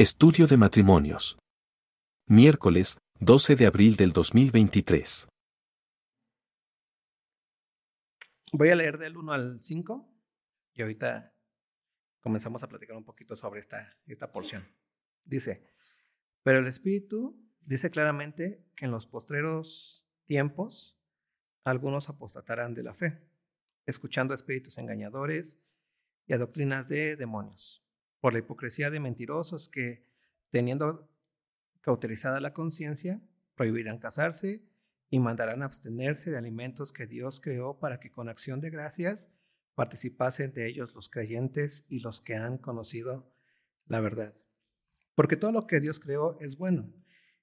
Estudio de matrimonios. Miércoles, 12 de abril del 2023. Voy a leer del 1 al 5 y ahorita comenzamos a platicar un poquito sobre esta, esta porción. Dice, pero el Espíritu dice claramente que en los postreros tiempos algunos apostatarán de la fe, escuchando a espíritus engañadores y a doctrinas de demonios por la hipocresía de mentirosos que, teniendo cauterizada la conciencia, prohibirán casarse y mandarán abstenerse de alimentos que Dios creó para que con acción de gracias participasen de ellos los creyentes y los que han conocido la verdad. Porque todo lo que Dios creó es bueno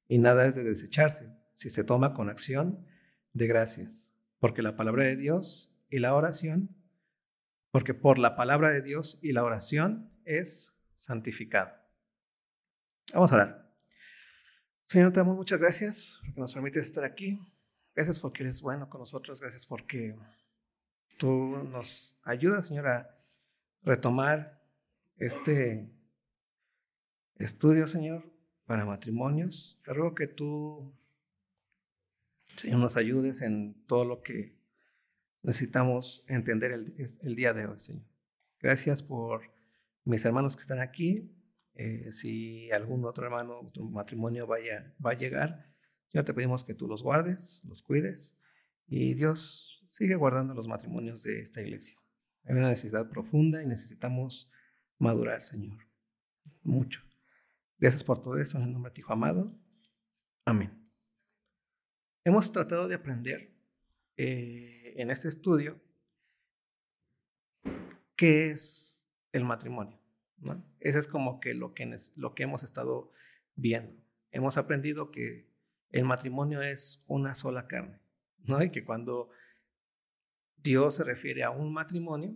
y nada es de desecharse si se toma con acción de gracias. Porque la palabra de Dios y la oración, porque por la palabra de Dios y la oración es santificado. Vamos a orar. Señor, te damos muchas gracias porque nos permites estar aquí. Gracias porque eres bueno con nosotros. Gracias porque tú nos ayudas, Señor, a retomar este estudio, Señor, para matrimonios. Te ruego que tú, Señor, nos ayudes en todo lo que necesitamos entender el, el día de hoy, Señor. Gracias por mis hermanos que están aquí, eh, si algún otro hermano, otro matrimonio vaya, va a llegar, ya te pedimos que tú los guardes, los cuides y Dios sigue guardando los matrimonios de esta iglesia. Hay una necesidad profunda y necesitamos madurar, Señor. Mucho. Gracias por todo esto en el nombre de tu amado. Amén. Hemos tratado de aprender eh, en este estudio qué es el matrimonio. ¿no? Eso es como que lo, que lo que hemos estado viendo. Hemos aprendido que el matrimonio es una sola carne, ¿no? Y que cuando Dios se refiere a un matrimonio,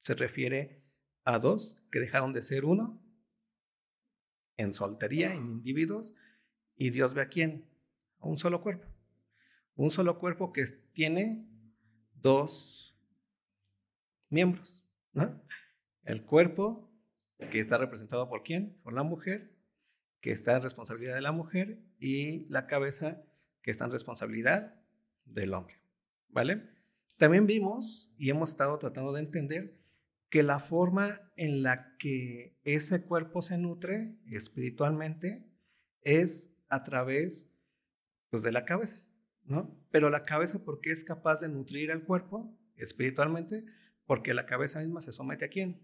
se refiere a dos que dejaron de ser uno en soltería, en individuos, y Dios ve a quién? A un solo cuerpo. Un solo cuerpo que tiene dos miembros, ¿no? El cuerpo, que está representado por quién? Por la mujer, que está en responsabilidad de la mujer, y la cabeza, que está en responsabilidad del hombre. ¿Vale? También vimos y hemos estado tratando de entender que la forma en la que ese cuerpo se nutre espiritualmente es a través pues, de la cabeza, ¿no? Pero la cabeza, ¿por qué es capaz de nutrir al cuerpo espiritualmente? Porque la cabeza misma se somete a quién?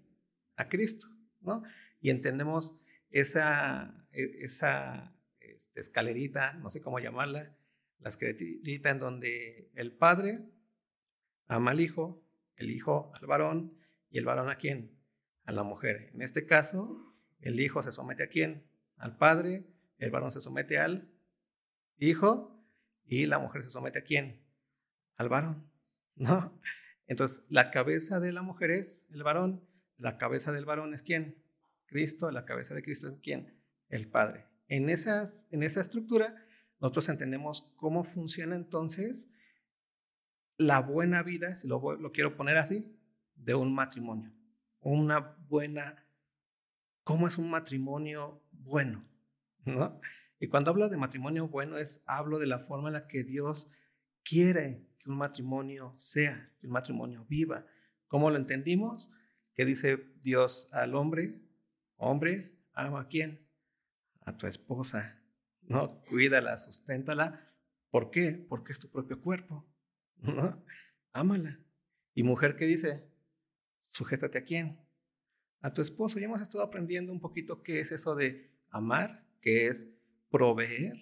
A Cristo, ¿no? Y entendemos esa, e, esa este, escalerita, no sé cómo llamarla, la escalerita en donde el Padre ama al Hijo, el Hijo al varón y el varón a quién? A la mujer. En este caso, el Hijo se somete a quién? Al Padre, el varón se somete al Hijo y la mujer se somete a quién? Al varón, ¿no? Entonces, la cabeza de la mujer es el varón la cabeza del varón es quién? Cristo, la cabeza de Cristo es quién? El Padre. En, esas, en esa estructura, nosotros entendemos cómo funciona entonces la buena vida, si lo, lo quiero poner así, de un matrimonio. Una buena, ¿cómo es un matrimonio bueno? ¿No? Y cuando hablo de matrimonio bueno, es hablo de la forma en la que Dios quiere que un matrimonio sea, que un matrimonio viva. ¿Cómo lo entendimos? ¿Qué dice Dios al hombre? Hombre, ama a quién? A tu esposa. No, cuídala, susténtala. ¿Por qué? Porque es tu propio cuerpo. ¿No? Ámala. Y mujer, ¿qué dice? Sujétate a quién? A tu esposo. Ya hemos estado aprendiendo un poquito qué es eso de amar, que es proveer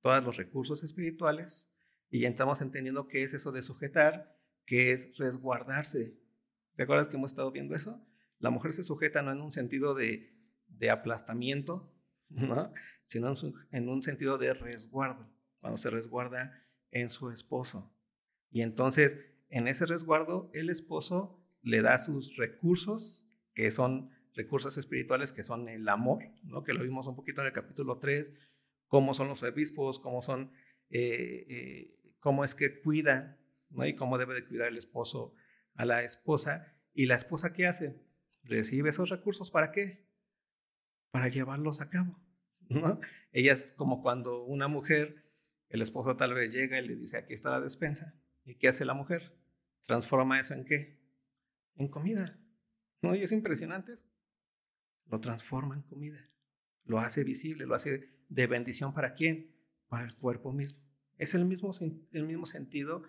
todos los recursos espirituales. Y ya estamos entendiendo qué es eso de sujetar, que es resguardarse ¿Te acuerdas que hemos estado viendo eso? La mujer se sujeta no en un sentido de, aplastamiento, sino en un sentido de resguardo, cuando se resguarda en su esposo. Y entonces, en ese resguardo, el esposo le da sus recursos, que son recursos espirituales, que son el amor, ¿no? que lo vimos un poquito en el capítulo 3, cómo son los obispos, cómo son, eh, eh, cómo es que cuidan, ¿no? y cómo debe de cuidar el esposo a la esposa. ¿Y la esposa qué hace? Recibe esos recursos para qué? para llevarlos a cabo. ¿no? Ella es como cuando una mujer, el esposo tal vez llega y le dice, aquí está la despensa. ¿Y qué hace la mujer? Transforma eso en qué? En comida. ¿No? Y es impresionante. Lo transforma en comida. Lo hace visible, lo hace de bendición para quién? Para el cuerpo mismo. Es el mismo, el mismo sentido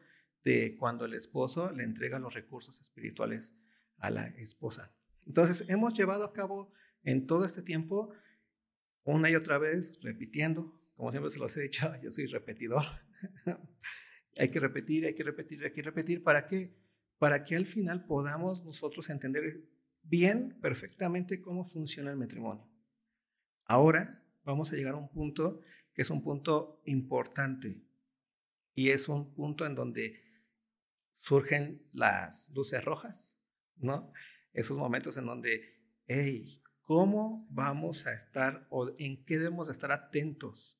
de cuando el esposo le entrega los recursos espirituales a la esposa. Entonces, hemos llevado a cabo en todo este tiempo, una y otra vez, repitiendo, como siempre se los he dicho, yo soy repetidor. hay que repetir, hay que repetir, hay que repetir. ¿Para qué? Para que al final podamos nosotros entender bien, perfectamente cómo funciona el matrimonio. Ahora vamos a llegar a un punto que es un punto importante y es un punto en donde surgen las luces rojas, ¿no? Esos momentos en donde, hey, ¿cómo vamos a estar o en qué debemos estar atentos?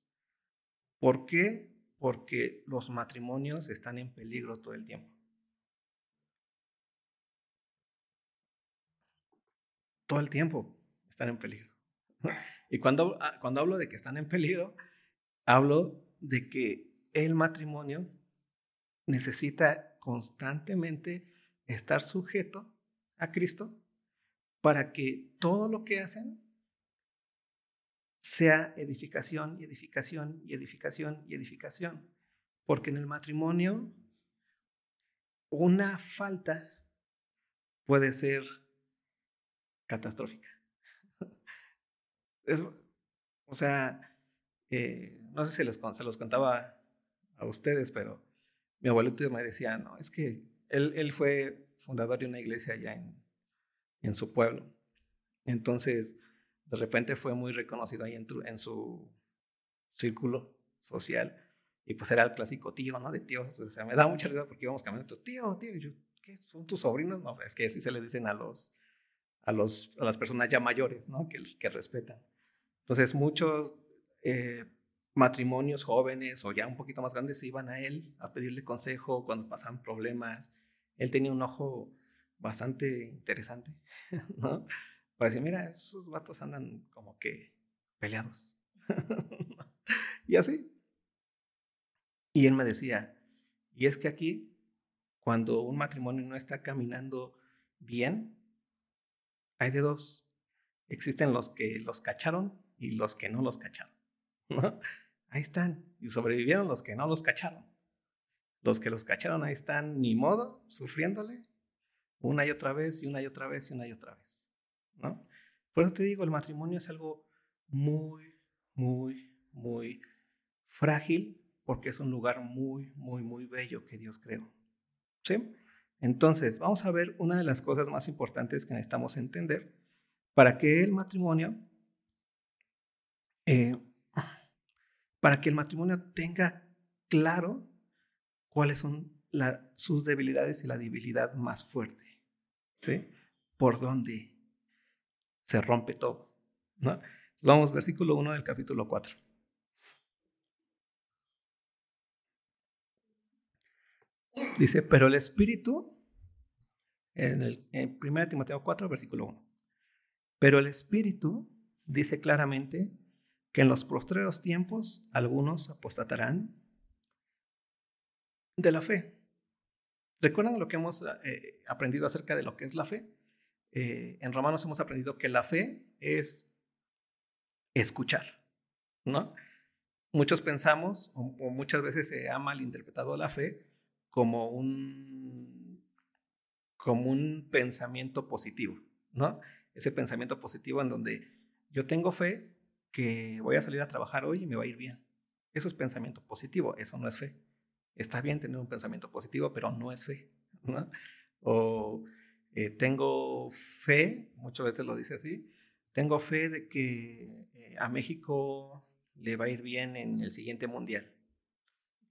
¿Por qué? Porque los matrimonios están en peligro todo el tiempo. Todo el tiempo están en peligro. Y cuando, ah, cuando hablo de que están en peligro, hablo de que el matrimonio necesita constantemente estar sujeto a Cristo para que todo lo que hacen sea edificación y edificación y edificación y edificación. Porque en el matrimonio una falta puede ser catastrófica. o sea, eh, no sé si les, se los contaba a ustedes, pero mi abuelito me decía, no, es que él, él fue fundador de una iglesia allá en, en su pueblo. Entonces, de repente fue muy reconocido ahí en, en su círculo social. Y pues era el clásico tío, ¿no? De tíos. O sea, me da mucha risa porque íbamos caminando, tío, tío. Yo, ¿qué? ¿Son tus sobrinos? No, es que así se le dicen a los, a los, a las personas ya mayores, ¿no? Que, que respetan. Entonces, muchos eh, matrimonios jóvenes o ya un poquito más grandes se iban a él a pedirle consejo cuando pasaban problemas. Él tenía un ojo bastante interesante, ¿no? Para decir, mira, esos vatos andan como que peleados. y así. Y él me decía, y es que aquí, cuando un matrimonio no está caminando bien, hay de dos. Existen los que los cacharon y los que no los cacharon. Ahí están. Y sobrevivieron los que no los cacharon. Los que los cacharon ahí están, ni modo, sufriéndole una y otra vez y una y otra vez y una y otra vez. ¿no? Por eso te digo, el matrimonio es algo muy, muy, muy frágil porque es un lugar muy, muy, muy bello que Dios creó. ¿Sí? Entonces, vamos a ver una de las cosas más importantes que necesitamos entender para que el matrimonio eh, para que el matrimonio tenga claro cuáles son sus debilidades y la debilidad más fuerte. ¿Sí? Por dónde se rompe todo. Vamos, versículo 1 del capítulo 4. Dice, pero el Espíritu, en, el, en 1 Timoteo 4, versículo 1, pero el Espíritu dice claramente que en los postreros tiempos algunos apostatarán de la fe. ¿Recuerdan lo que hemos eh, aprendido acerca de lo que es la fe? Eh, en Romanos hemos aprendido que la fe es escuchar, ¿no? Muchos pensamos, o, o muchas veces se ha malinterpretado la fe como un, como un pensamiento positivo, ¿no? Ese pensamiento positivo en donde yo tengo fe, que voy a salir a trabajar hoy y me va a ir bien. Eso es pensamiento positivo, eso no es fe. Está bien tener un pensamiento positivo, pero no es fe. O eh, tengo fe, muchas veces lo dice así, tengo fe de que eh, a México le va a ir bien en el siguiente mundial.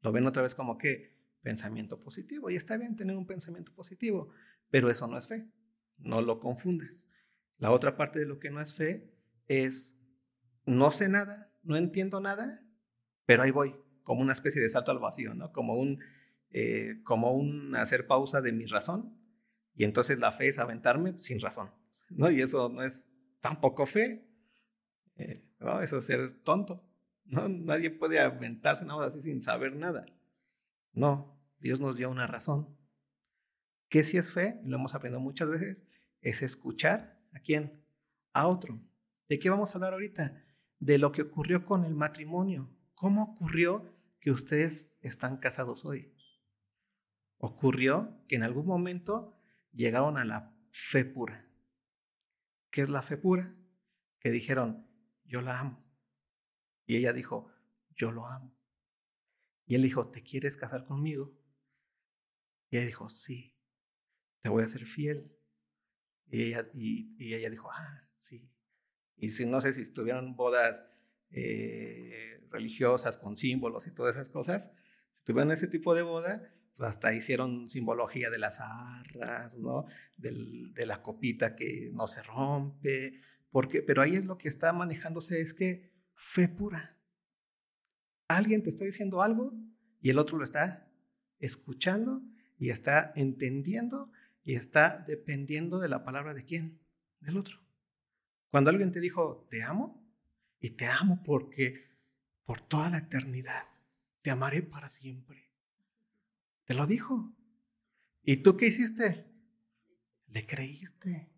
Lo ven otra vez como que pensamiento positivo. Y está bien tener un pensamiento positivo, pero eso no es fe. No lo confundes. La otra parte de lo que no es fe es no sé nada, no entiendo nada, pero ahí voy, como una especie de salto al vacío, ¿no? Como un, eh, como un hacer pausa de mi razón, y entonces la fe es aventarme sin razón, ¿no? Y eso no es tampoco fe, Eh, no, eso es ser tonto. ¿no? Nadie puede aventarse nada así sin saber nada. No, Dios nos dio una razón. ¿Qué si es fe? Lo hemos aprendido muchas veces. Es escuchar a quién? A otro. ¿De qué vamos a hablar ahorita? De lo que ocurrió con el matrimonio. ¿Cómo ocurrió que ustedes están casados hoy? Ocurrió que en algún momento llegaron a la fe pura. ¿Qué es la fe pura? Que dijeron, yo la amo. Y ella dijo, yo lo amo. Y él dijo, ¿te quieres casar conmigo? Y ella dijo, sí, te voy a ser fiel. Y ella, y, ella dijo, ah. Y si no sé si tuvieron bodas eh, religiosas con símbolos y todas esas cosas, si tuvieron ese tipo de boda, pues hasta hicieron simbología de las arras, ¿no? de la copita que no se rompe, porque, pero ahí es lo que está manejándose, es que fe pura. Alguien te está diciendo algo y el otro lo está escuchando y está entendiendo y está dependiendo de la palabra de quién, del otro. Cuando alguien te dijo, te amo, y te amo porque por toda la eternidad, te amaré para siempre. Te lo dijo. ¿Y tú qué hiciste? Le creíste.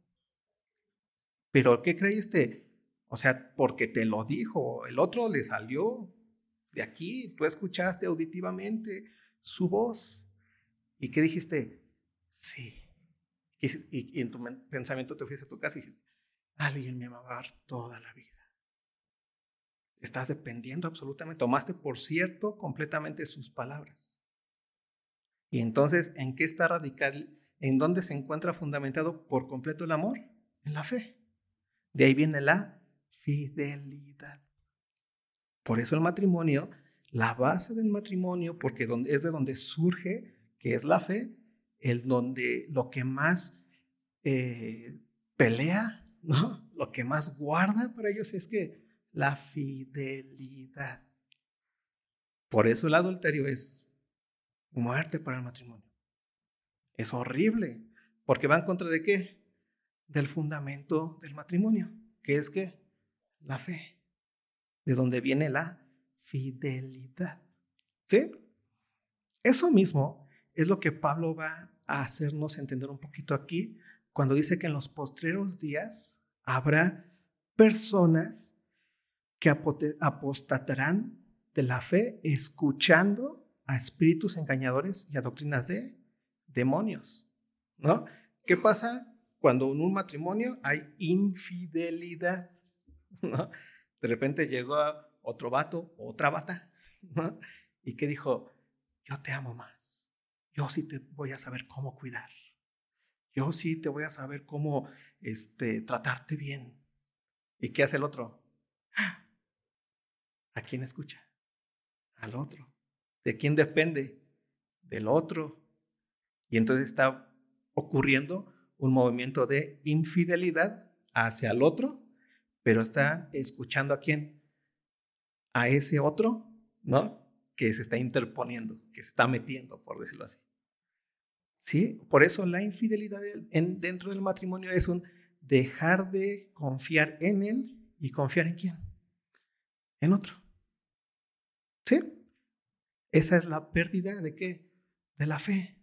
¿Pero qué creíste? O sea, porque te lo dijo. El otro le salió de aquí. Tú escuchaste auditivamente su voz. ¿Y qué dijiste? Sí. Y, en tu pensamiento te fuiste a tu casa y dijiste, alguien me va a amar toda la vida. Estás dependiendo absolutamente. Tomaste por cierto completamente sus palabras. Y entonces, ¿en qué está radical? ¿En dónde se encuentra fundamentado por completo el amor? En la fe. De ahí viene la fidelidad. Por eso el matrimonio, la base del matrimonio, porque es de donde surge, que es la fe, el donde lo que más eh, pelea, ¿no? lo que más guarda para ellos es que la fidelidad. Por eso el adulterio es muerte para el matrimonio. Es horrible, porque va en contra de qué? Del fundamento del matrimonio, que es que la fe, de donde viene la fidelidad. ¿Sí? Eso mismo es lo que Pablo va a hacernos entender un poquito aquí cuando dice que en los postreros días habrá personas que apostatarán de la fe escuchando a espíritus engañadores y a doctrinas de demonios, ¿no? ¿Qué pasa cuando en un matrimonio hay infidelidad? ¿no? De repente llegó otro vato, otra bata, ¿no? Y que dijo, yo te amo más, yo sí te voy a saber cómo cuidar, yo sí te voy a saber cómo este, tratarte bien. ¿Y qué hace el otro? ¿A quién escucha? Al otro. ¿De quién depende? Del otro. Y entonces está ocurriendo un movimiento de infidelidad hacia el otro, pero está escuchando a quién? A ese otro, ¿no? Que se está interponiendo, que se está metiendo, por decirlo así. ¿Sí? Por eso la infidelidad dentro del matrimonio es un dejar de confiar en él y confiar en quién? En otro. ¿Sí? Esa es la pérdida de qué? De la fe.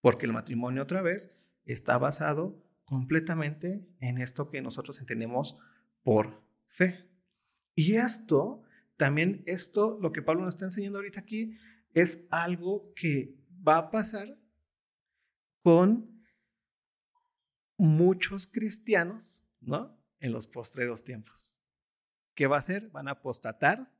Porque el matrimonio otra vez está basado completamente en esto que nosotros entendemos por fe. Y esto, también esto, lo que Pablo nos está enseñando ahorita aquí, es algo que va a pasar con muchos cristianos, ¿no? En los postreros tiempos. ¿Qué va a hacer? Van a apostatar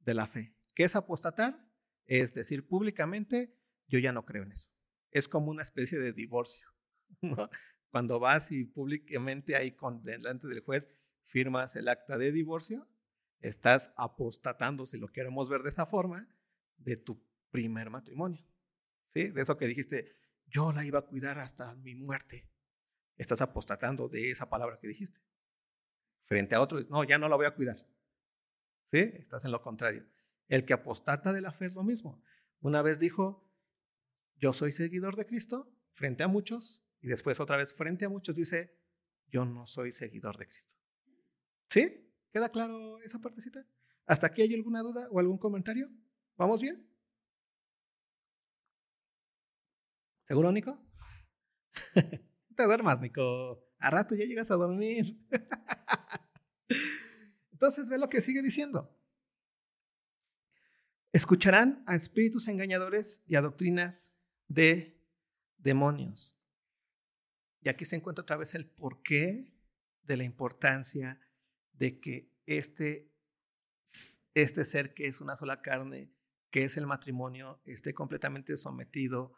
de la fe. ¿Qué es apostatar? Es decir públicamente, yo ya no creo en eso. Es como una especie de divorcio. Cuando vas y públicamente ahí con, delante del juez firmas el acta de divorcio, estás apostatando, si lo queremos ver de esa forma, de tu primer matrimonio. ¿Sí? De eso que dijiste, yo la iba a cuidar hasta mi muerte. Estás apostatando de esa palabra que dijiste. Frente a otro, no, ya no la voy a cuidar. ¿Sí? Estás en lo contrario. El que apostata de la fe es lo mismo. Una vez dijo, yo soy seguidor de Cristo frente a muchos, y después otra vez frente a muchos dice, yo no soy seguidor de Cristo. ¿Sí? ¿Queda claro esa partecita? ¿Hasta aquí hay alguna duda o algún comentario? ¿Vamos bien? ¿Seguro, Nico? te duermas, Nico. A rato ya llegas a dormir. Entonces ve lo que sigue diciendo. Escucharán a espíritus engañadores y a doctrinas de demonios. Y aquí se encuentra otra vez el porqué de la importancia de que este, este ser que es una sola carne, que es el matrimonio, esté completamente sometido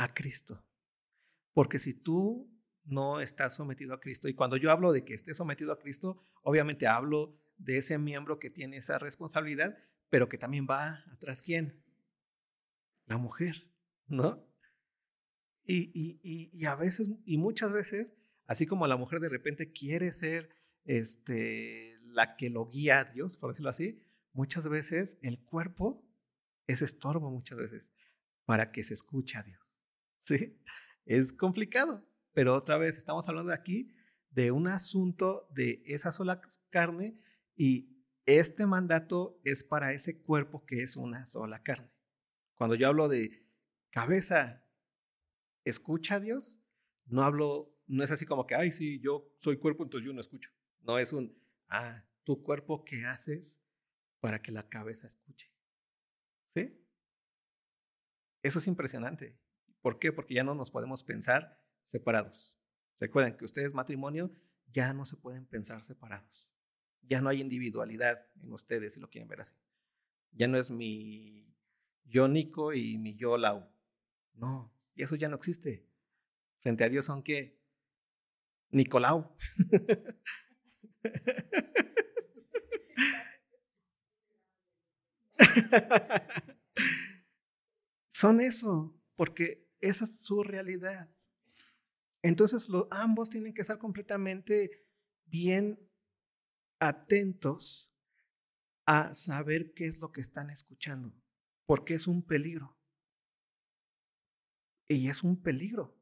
a Cristo. Porque si tú no estás sometido a Cristo, y cuando yo hablo de que esté sometido a Cristo, obviamente hablo de ese miembro que tiene esa responsabilidad, pero que también va atrás quién? La mujer, ¿no? Y, y, y, a veces, y muchas veces, así como la mujer de repente quiere ser este, la que lo guía a Dios, por decirlo así, muchas veces el cuerpo es estorbo, muchas veces, para que se escuche a Dios. ¿Sí? Es complicado, pero otra vez estamos hablando aquí de un asunto de esa sola carne y este mandato es para ese cuerpo que es una sola carne. Cuando yo hablo de cabeza, escucha a Dios, no hablo, no es así como que, ay, sí, yo soy cuerpo, entonces yo no escucho. No es un, ah, tu cuerpo, ¿qué haces para que la cabeza escuche? ¿Sí? Eso es impresionante. ¿Por qué? Porque ya no nos podemos pensar separados. Recuerden que ustedes matrimonio ya no se pueden pensar separados. Ya no hay individualidad en ustedes, si lo quieren ver así. Ya no es mi yo Nico y mi yo Lau. No, y eso ya no existe. Frente a Dios son que Nicolau. son eso, porque esa es su realidad. Entonces ambos tienen que estar completamente bien atentos a saber qué es lo que están escuchando, porque es un peligro. Y es un peligro.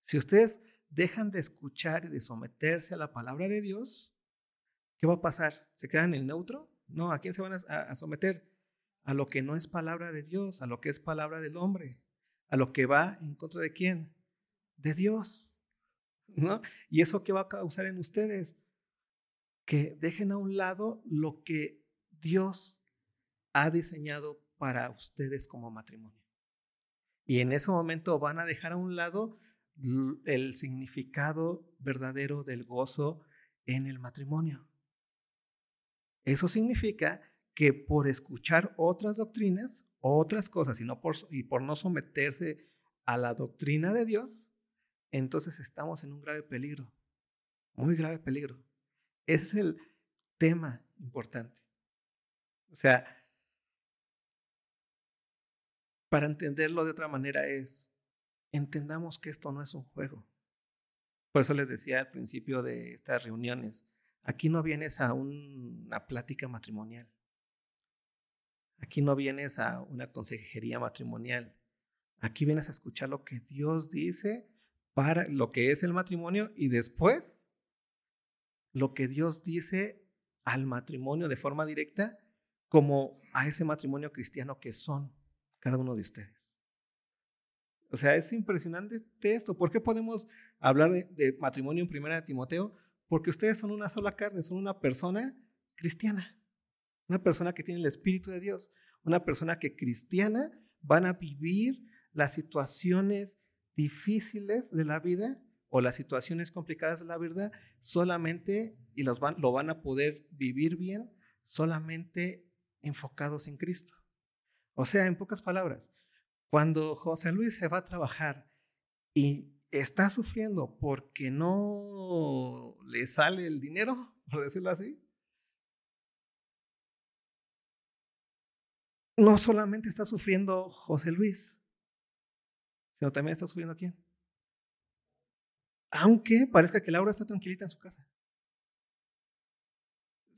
Si ustedes dejan de escuchar y de someterse a la palabra de Dios, ¿qué va a pasar? ¿Se quedan en el neutro? No, ¿a quién se van a, someter? A lo que no es palabra de Dios, a lo que es palabra del hombre, a lo que va en contra de quién? De Dios. ¿No? ¿Y eso qué va a causar en ustedes? que dejen a un lado lo que Dios ha diseñado para ustedes como matrimonio. Y en ese momento van a dejar a un lado el significado verdadero del gozo en el matrimonio. Eso significa que por escuchar otras doctrinas, otras cosas, y, por, y por no someterse a la doctrina de Dios, entonces estamos en un grave peligro, muy grave peligro. Ese es el tema importante. O sea, para entenderlo de otra manera es, entendamos que esto no es un juego. Por eso les decía al principio de estas reuniones, aquí no vienes a una plática matrimonial. Aquí no vienes a una consejería matrimonial. Aquí vienes a escuchar lo que Dios dice para lo que es el matrimonio y después lo que Dios dice al matrimonio de forma directa como a ese matrimonio cristiano que son cada uno de ustedes. O sea, es impresionante esto. ¿Por qué podemos hablar de, matrimonio en primera de Timoteo? Porque ustedes son una sola carne, son una persona cristiana, una persona que tiene el Espíritu de Dios, una persona que cristiana van a vivir las situaciones difíciles de la vida o las situaciones complicadas de la vida solamente, y los van, lo van a poder vivir bien solamente enfocados en Cristo. O sea, en pocas palabras, cuando José Luis se va a trabajar y está sufriendo porque no le sale el dinero, por decirlo así, no solamente está sufriendo José Luis, sino también está sufriendo quién? aunque parezca que Laura está tranquilita en su casa.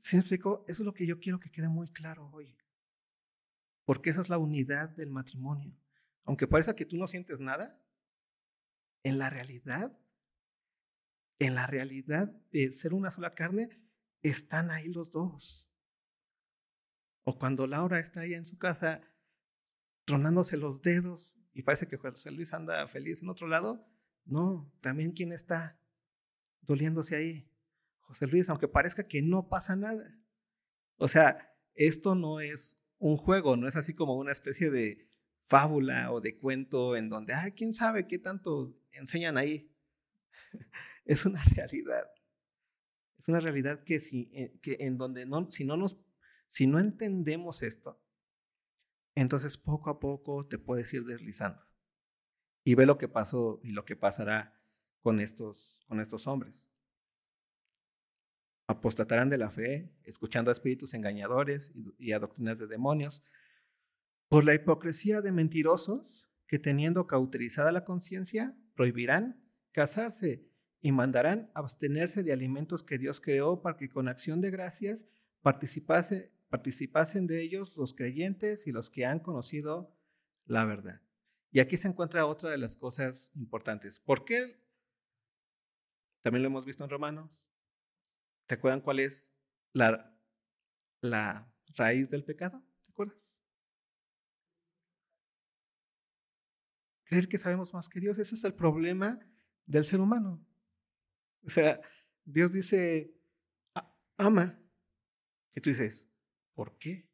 ¿Sí me explico? Eso es lo que yo quiero que quede muy claro hoy. Porque esa es la unidad del matrimonio. Aunque parezca que tú no sientes nada, en la realidad, en la realidad de ser una sola carne, están ahí los dos. O cuando Laura está ahí en su casa tronándose los dedos y parece que José Luis anda feliz en otro lado, no, también quién está doliéndose ahí. José Luis, aunque parezca que no pasa nada. O sea, esto no es un juego, no es así como una especie de fábula o de cuento en donde, ah, quién sabe qué tanto enseñan ahí. es una realidad. Es una realidad que, si, eh, que en donde no, si, no nos, si no entendemos esto, entonces poco a poco te puedes ir deslizando. Y ve lo que pasó y lo que pasará con estos, con estos hombres. Apostatarán de la fe, escuchando a espíritus engañadores y a doctrinas de demonios, por la hipocresía de mentirosos que teniendo cauterizada la conciencia, prohibirán casarse y mandarán abstenerse de alimentos que Dios creó para que con acción de gracias participase, participasen de ellos los creyentes y los que han conocido la verdad. Y aquí se encuentra otra de las cosas importantes. ¿Por qué? También lo hemos visto en Romanos. ¿Te acuerdan cuál es la, la raíz del pecado? ¿Te acuerdas? Creer que sabemos más que Dios, ese es el problema del ser humano. O sea, Dios dice, ama. Y tú dices, ¿por qué?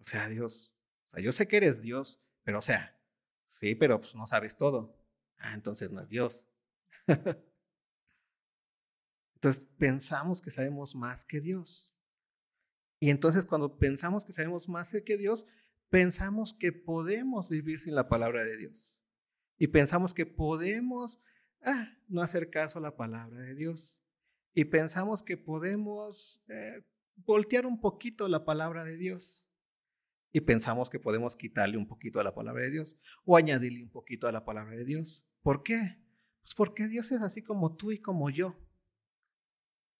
O sea, Dios, o sea, yo sé que eres Dios, pero o sea, sí, pero pues no sabes todo. Ah, entonces no es Dios. entonces pensamos que sabemos más que Dios. Y entonces cuando pensamos que sabemos más que Dios, pensamos que podemos vivir sin la palabra de Dios. Y pensamos que podemos ah, no hacer caso a la palabra de Dios. Y pensamos que podemos eh, voltear un poquito la palabra de Dios. Y pensamos que podemos quitarle un poquito a la palabra de Dios o añadirle un poquito a la palabra de Dios. ¿Por qué? Pues porque Dios es así como tú y como yo.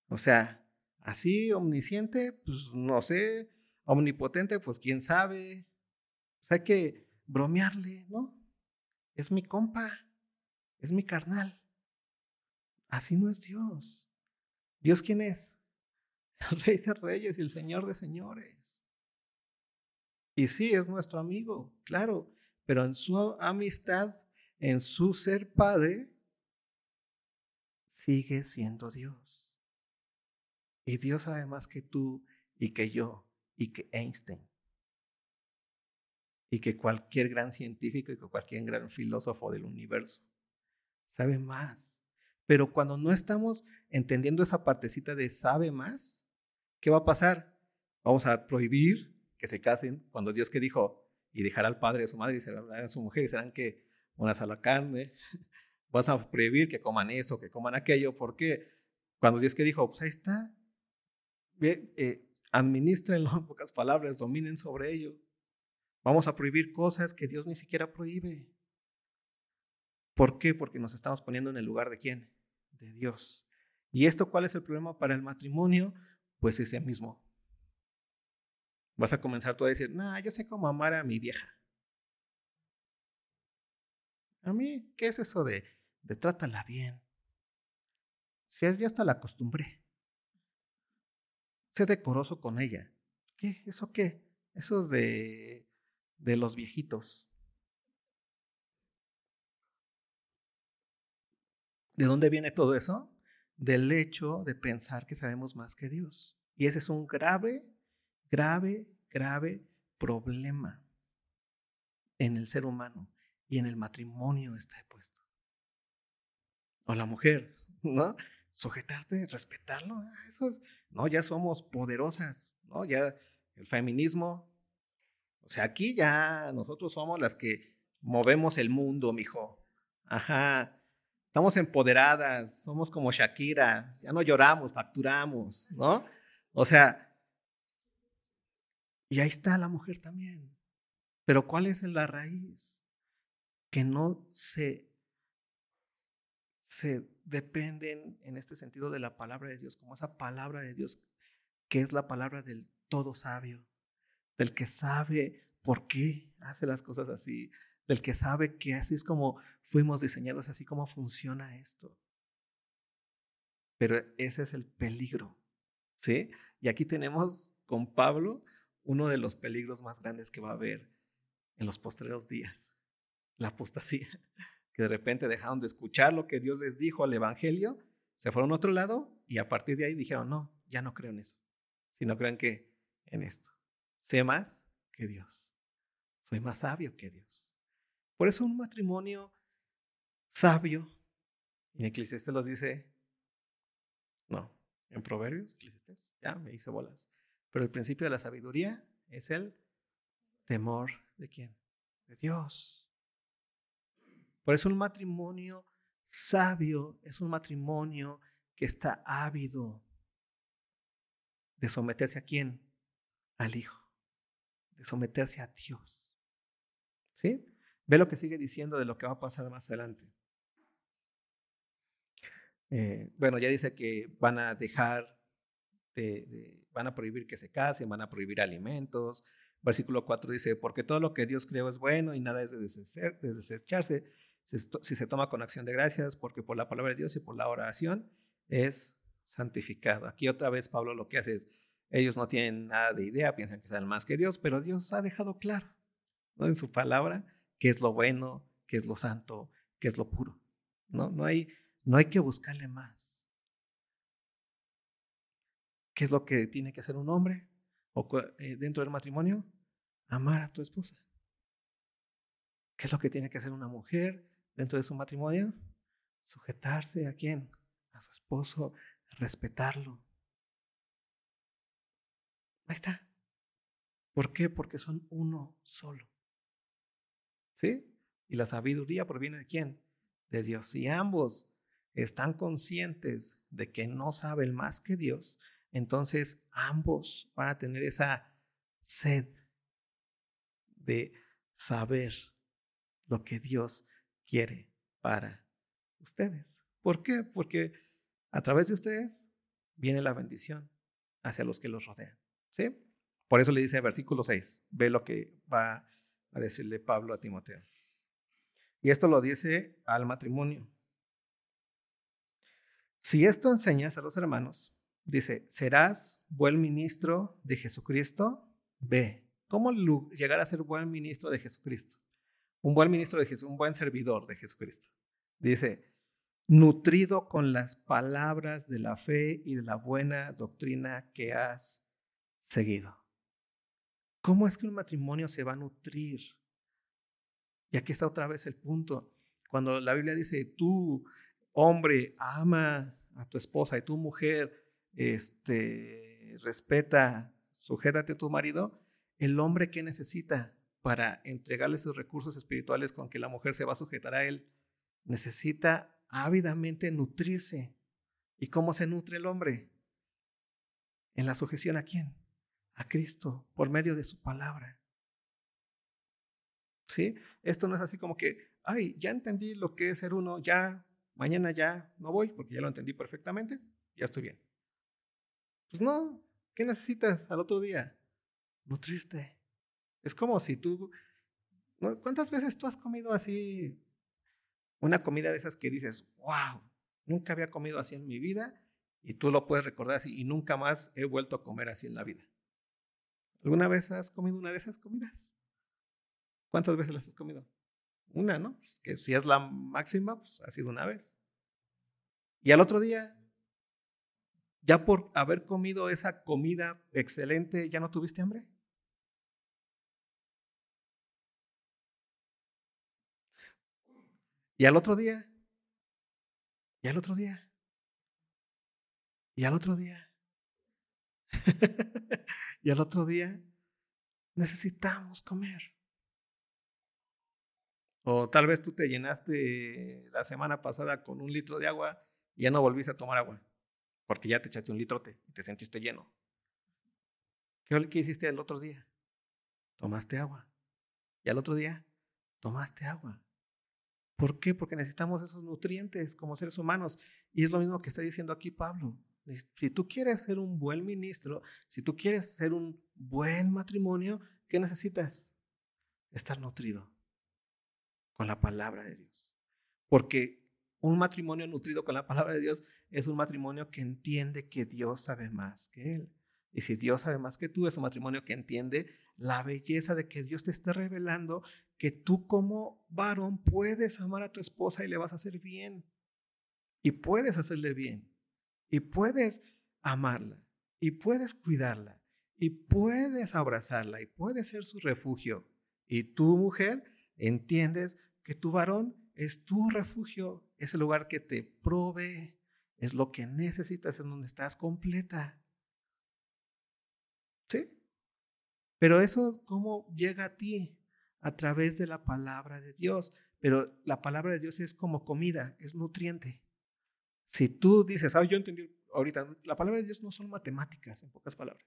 O sea, así omnisciente, pues no sé, omnipotente, pues quién sabe, hay que bromearle, ¿no? Es mi compa, es mi carnal. Así no es Dios. ¿Dios quién es? El Rey de Reyes y el Señor de Señores. Y sí, es nuestro amigo, claro, pero en su amistad, en su ser Padre, sigue siendo Dios. Y Dios sabe más que tú y que yo y que Einstein y que cualquier gran científico y que cualquier gran filósofo del universo. Sabe más. Pero cuando no estamos entendiendo esa partecita de sabe más, ¿qué va a pasar? Vamos a prohibir que se casen cuando Dios que dijo, y dejará al padre de su madre y serán a su mujer y serán que una sola carne. Vas a prohibir que coman esto, que coman aquello. ¿Por qué? Cuando Dios que dijo, pues ahí está. Eh, administrenlo en pocas palabras, dominen sobre ello. Vamos a prohibir cosas que Dios ni siquiera prohíbe. ¿Por qué? Porque nos estamos poniendo en el lugar de quién? De Dios. ¿Y esto cuál es el problema para el matrimonio? Pues ese mismo. Vas a comenzar tú a decir, no, yo sé cómo amar a mi vieja. A mí, ¿qué es eso de, de trátala bien? Si ya hasta la acostumbré. Sé decoroso con ella. ¿Qué? ¿Eso qué? Eso es de de los viejitos. ¿De dónde viene todo eso? Del hecho de pensar que sabemos más que Dios. Y ese es un grave, grave, grave problema en el ser humano y en el matrimonio está puesto. O la mujer, ¿no? Sujetarte, respetarlo, ah, eso es, no, ya somos poderosas, ¿no? Ya el feminismo o sea, aquí ya nosotros somos las que movemos el mundo, mijo. Ajá. Estamos empoderadas, somos como Shakira, ya no lloramos, facturamos, ¿no? O sea, y ahí está la mujer también. Pero ¿cuál es la raíz? Que no se, se dependen en este sentido de la palabra de Dios, como esa palabra de Dios, que es la palabra del todo sabio del que sabe por qué hace las cosas así, del que sabe que así es como fuimos diseñados, así como funciona esto. Pero ese es el peligro, ¿sí? Y aquí tenemos con Pablo uno de los peligros más grandes que va a haber en los postreros días, la apostasía, que de repente dejaron de escuchar lo que Dios les dijo al Evangelio, se fueron a otro lado y a partir de ahí dijeron, no, ya no creo en eso, sino creen que en esto. Sé más que Dios, soy más sabio que Dios. Por eso un matrimonio sabio, en Eclesiastes lo dice, no, en Proverbios, Eclesiastes, ya me hice bolas. Pero el principio de la sabiduría es el temor de quién? De Dios. Por eso un matrimonio sabio es un matrimonio que está ávido de someterse a quién? Al Hijo. De someterse a Dios. ¿Sí? Ve lo que sigue diciendo de lo que va a pasar más adelante. Eh, bueno, ya dice que van a dejar, van a prohibir que se casen, van a prohibir alimentos. Versículo 4 dice, porque todo lo que Dios creó es bueno y nada es de, desecharse si se toma con acción de gracias, porque por la palabra de Dios y por la oración es santificado. Aquí otra vez Pablo lo que hace es, ellos no tienen nada de idea, piensan que saben más que Dios, pero Dios ha dejado claro en su palabra qué es lo bueno, qué es lo santo, qué es lo puro. No, no, hay, no hay que buscarle más. ¿Qué es lo que tiene que hacer un hombre o eh, dentro del matrimonio? Amar a tu esposa. ¿Qué es lo que tiene que hacer una mujer dentro de su matrimonio? Sujetarse a quién? A su esposo, respetarlo. Ahí está. ¿Por qué? Porque son uno solo. ¿Sí? Y la sabiduría proviene de quién? De Dios. Si ambos están conscientes de que no saben más que Dios, entonces ambos van a tener esa sed de saber lo que Dios quiere para ustedes. ¿Por qué? Porque a través de ustedes viene la bendición hacia los que los rodean. ¿Sí? Por eso le dice el versículo 6, ve lo que va a decirle Pablo a Timoteo. Y esto lo dice al matrimonio. Si esto enseñas a los hermanos, dice, serás buen ministro de Jesucristo, ve. ¿Cómo llegar a ser buen ministro de Jesucristo? Un buen ministro de Jesús, un buen servidor de Jesucristo. Dice, nutrido con las palabras de la fe y de la buena doctrina que has seguido. ¿Cómo es que un matrimonio se va a nutrir? Y aquí está otra vez el punto. Cuando la Biblia dice, tú, hombre, ama a tu esposa y tu mujer, este, respeta, sujétate a tu marido, el hombre que necesita para entregarle sus recursos espirituales con que la mujer se va a sujetar a él, necesita ávidamente nutrirse. ¿Y cómo se nutre el hombre? En la sujeción a quién? A Cristo, por medio de su palabra. ¿Sí? Esto no es así como que, ay, ya entendí lo que es ser uno, ya, mañana ya no voy porque ya lo entendí perfectamente, ya estoy bien. Pues no, ¿qué necesitas al otro día? Nutrirte. Es como si tú, ¿cuántas veces tú has comido así una comida de esas que dices, wow, nunca había comido así en mi vida y tú lo puedes recordar así y nunca más he vuelto a comer así en la vida? ¿Alguna vez has comido una de esas comidas? ¿Cuántas veces las has comido? Una, ¿no? Pues, que si es la máxima, pues ha sido una vez. Y al otro día, ya por haber comido esa comida excelente, ¿ya no tuviste hambre? Y al otro día, y al otro día, y al otro día, y al otro día, necesitamos comer. O tal vez tú te llenaste la semana pasada con un litro de agua y ya no volviste a tomar agua, porque ya te echaste un litrote y te sentiste lleno. ¿Qué, ¿Qué hiciste el otro día? Tomaste agua. Y al otro día, tomaste agua. ¿Por qué? Porque necesitamos esos nutrientes como seres humanos. Y es lo mismo que está diciendo aquí Pablo. Si tú quieres ser un buen ministro, si tú quieres ser un buen matrimonio, ¿qué necesitas? Estar nutrido con la palabra de Dios. Porque Un matrimonio nutrido con la palabra de Dios es un matrimonio que entiende que Dios sabe más que él. Y si Dios sabe más que tú, es un matrimonio que entiende la belleza de que Dios te esté revelando que tú como varón puedes amar a tu esposa y le vas a hacer bien. Y puedes hacerle bien. Y puedes amarla. Y puedes cuidarla. Y puedes abrazarla. Y puedes ser su refugio. Y tú, mujer, entiendes que tu varón es tu refugio. Es el lugar que te provee. Es lo que necesitas en donde estás completa. ¿Sí? Pero eso, ¿cómo llega a ti? A través de la palabra de Dios. Pero la palabra de Dios es como comida, es nutriente. Si tú dices, ah, yo entendí ahorita, la palabra de Dios no son matemáticas, en pocas palabras.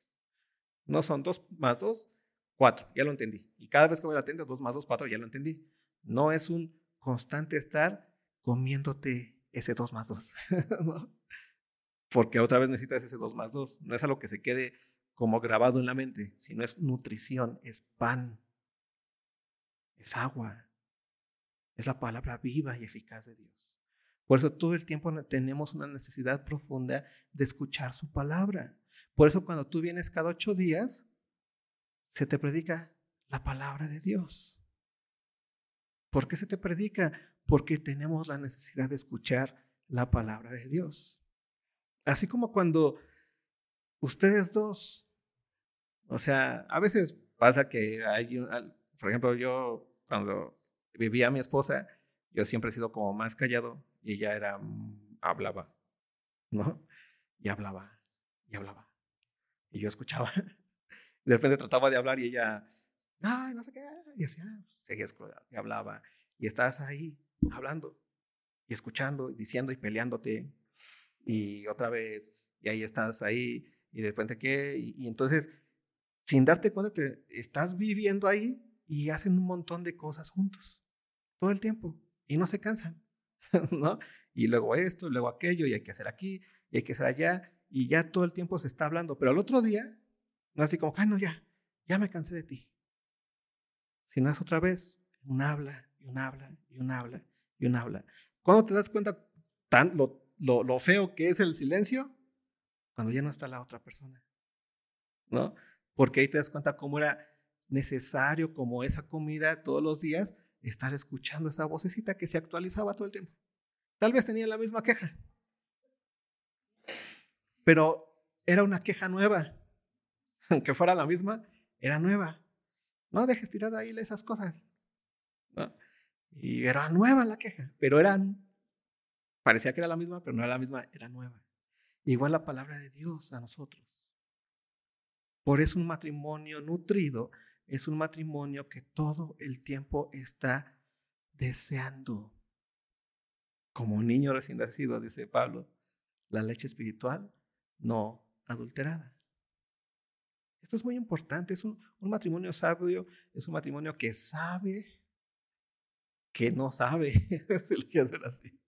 No son dos más dos, cuatro, ya lo entendí. Y cada vez que voy a la tienda, dos más dos, cuatro, ya lo entendí. No es un constante estar comiéndote ese dos más dos. Porque otra vez necesitas ese dos más dos. No es algo que se quede como grabado en la mente, sino es nutrición, es pan, es agua, es la palabra viva y eficaz de Dios. Por eso todo el tiempo tenemos una necesidad profunda de escuchar su palabra. Por eso cuando tú vienes cada ocho días, se te predica la palabra de Dios. ¿Por qué se te predica? Porque tenemos la necesidad de escuchar la palabra de Dios. Así como cuando ustedes dos, o sea, a veces pasa que hay, por ejemplo, yo cuando vivía mi esposa, yo siempre he sido como más callado y ella era, mm, hablaba, ¿no? Y hablaba, y hablaba. Y yo escuchaba. De repente trataba de hablar y ella, ay, no sé qué, y así, ah, seguía y hablaba. Y estás ahí hablando y escuchando, y diciendo y peleándote. Y otra vez, y ahí estás ahí y de repente qué, y, entonces, sin darte cuenta, te estás viviendo ahí y hacen un montón de cosas juntos, todo el tiempo, y no se cansan, ¿no? Y luego esto, luego aquello, y hay que hacer aquí, y hay que hacer allá, y ya todo el tiempo se está hablando, pero al otro día, no así como, ah, no, ya, ya me cansé de ti. Si no es otra vez, un habla, y un habla, y un habla, y un habla. ¿Cuándo te das cuenta tan, lo, lo, lo feo que es el silencio? cuando ya no está la otra persona. ¿No? Porque ahí te das cuenta cómo era necesario, como esa comida todos los días, estar escuchando esa vocecita que se actualizaba todo el tiempo. Tal vez tenía la misma queja, pero era una queja nueva. Aunque fuera la misma, era nueva. No dejes tirada ahí esas cosas. ¿no? Y era nueva la queja, pero eran, parecía que era la misma, pero no era la misma, era nueva. Igual la palabra de Dios a nosotros. Por eso un matrimonio nutrido es un matrimonio que todo el tiempo está deseando. Como un niño recién nacido, dice Pablo, la leche espiritual no adulterada. Esto es muy importante. Es un, un matrimonio sabio, es un matrimonio que sabe que no sabe, así.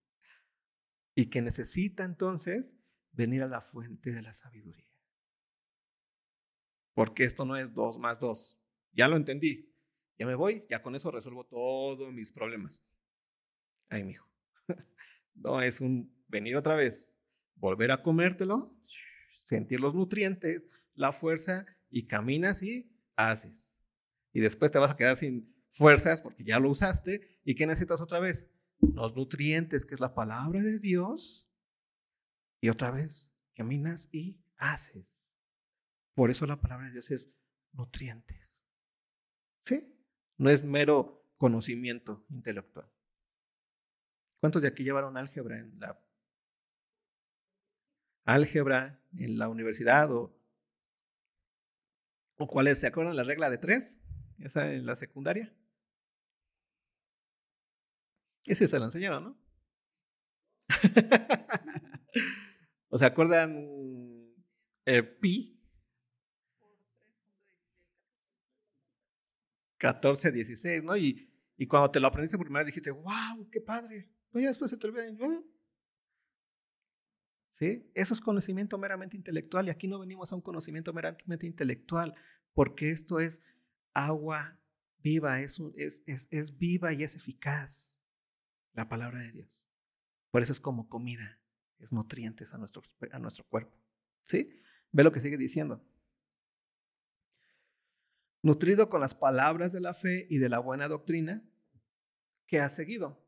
Y que necesita entonces venir a la fuente de la sabiduría. Porque esto no es dos más dos. Ya lo entendí. Ya me voy, ya con eso resuelvo todos mis problemas. Ay, mijo. No es un venir otra vez, volver a comértelo, sentir los nutrientes, la fuerza y caminas y haces. Y después te vas a quedar sin fuerzas porque ya lo usaste. ¿Y qué necesitas otra vez? Los nutrientes, que es la palabra de Dios, y otra vez, caminas y haces. Por eso la palabra de Dios es nutrientes. ¿Sí? No es mero conocimiento intelectual. ¿Cuántos de aquí llevaron álgebra en la álgebra en la universidad o, o cuál es? ¿Se acuerdan la regla de tres? Esa en la secundaria. Ese se la enseñaron, ¿no? ¿O se acuerdan eh, pi? 14, 16, ¿no? Y, y cuando te lo aprendiste por primera vez dijiste, wow, qué padre. No, ya después se te olvida. ¿Sí? Eso es conocimiento meramente intelectual y aquí no venimos a un conocimiento meramente intelectual porque esto es agua viva, es, es, es, es viva y es eficaz la palabra de Dios. Por eso es como comida, es nutrientes a nuestro, a nuestro cuerpo. ¿Sí? Ve lo que sigue diciendo. Nutrido con las palabras de la fe y de la buena doctrina que has seguido.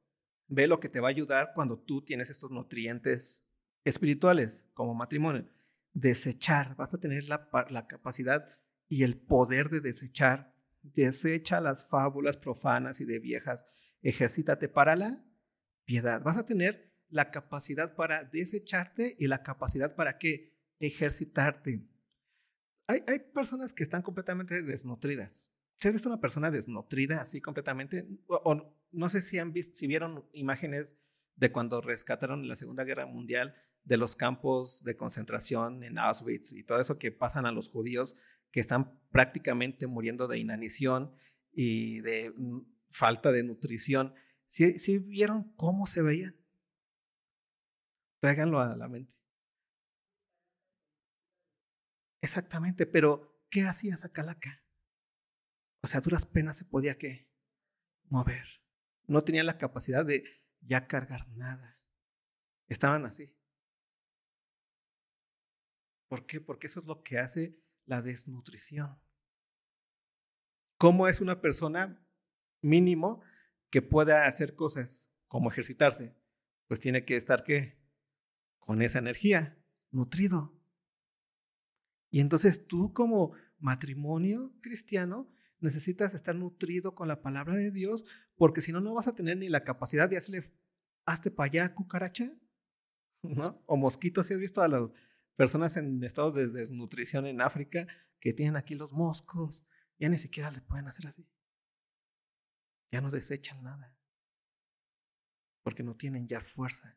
Ve lo que te va a ayudar cuando tú tienes estos nutrientes espirituales como matrimonio. Desechar, vas a tener la, capacidad y el poder de desechar. Desecha las fábulas profanas y de viejas. Ejercítate para la piedad. Vas a tener la capacidad para desecharte y la capacidad para qué? Ejercitarte. Hay, hay personas que están completamente desnutridas. ¿Se has visto una persona desnutrida así completamente? O, no sé si han visto, si vieron imágenes de cuando rescataron la Segunda Guerra Mundial de los campos de concentración en Auschwitz y todo eso que pasan a los judíos que están prácticamente muriendo de inanición y de mm, falta de nutrición. ¿Sí, vieron cómo se veían? Tráiganlo a la mente. Exactamente, pero ¿qué hacía esa calaca? O sea, a duras penas se podía que mover. No tenía la capacidad de ya cargar nada. Estaban así. ¿Por qué? Porque eso es lo que hace la desnutrición. ¿Cómo es una persona mínimo que pueda hacer cosas como ejercitarse, pues tiene que estar ¿qué? con esa energía, nutrido. Y entonces tú como matrimonio cristiano necesitas estar nutrido con la palabra de Dios, porque si no, no vas a tener ni la capacidad de hacerle, hazte para allá, cucaracha, ¿no? O mosquitos, si has visto a las personas en estado de desnutrición en África que tienen aquí los moscos, ya ni siquiera le pueden hacer así. Ya no desechan nada. Porque no tienen ya fuerza.